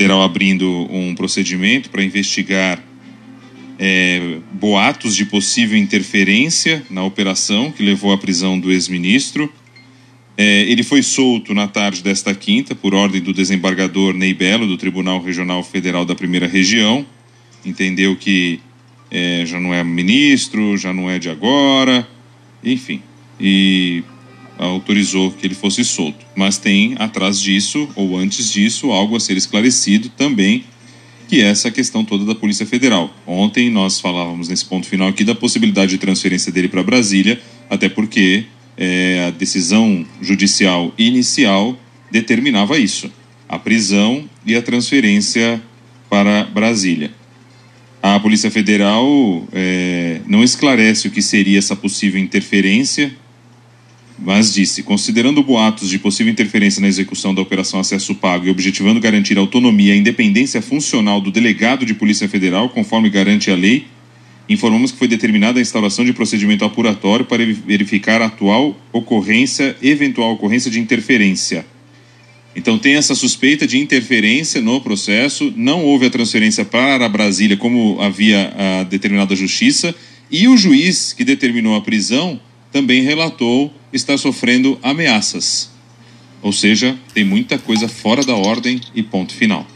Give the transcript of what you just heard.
Federal abrindo um procedimento para investigar é, boatos de possível interferência na operação que levou à prisão do ex-ministro. É, ele foi solto na tarde desta quinta por ordem do desembargador Ney Belo, do Tribunal Regional Federal da Primeira Região. Entendeu que é, já não é ministro, já não é de agora, enfim. E autorizou que ele fosse solto. Mas tem atrás disso, ou antes disso, algo a ser esclarecido também, que é essa questão toda da Polícia Federal. Ontem nós falávamos nesse ponto final aqui da possibilidade de transferência dele para Brasília, até porque é, a decisão judicial inicial determinava isso: a prisão e a transferência para Brasília. A Polícia Federal é, não esclarece o que seria essa possível interferência mas disse: considerando boatos de possível interferência na execução da Operação Acesso Pago e objetivando garantir a autonomia e independência funcional do delegado de Polícia Federal, conforme garante a lei, informamos que foi determinada a instauração de procedimento apuratório para verificar a atual ocorrência, eventual ocorrência de interferência. Então tem essa suspeita de interferência no processo, não houve a transferência para Brasília como havia a determinada justiça, e o juiz que determinou a prisão também relatou estar sofrendo ameaças. Ou seja, tem muita coisa fora da ordem e ponto final.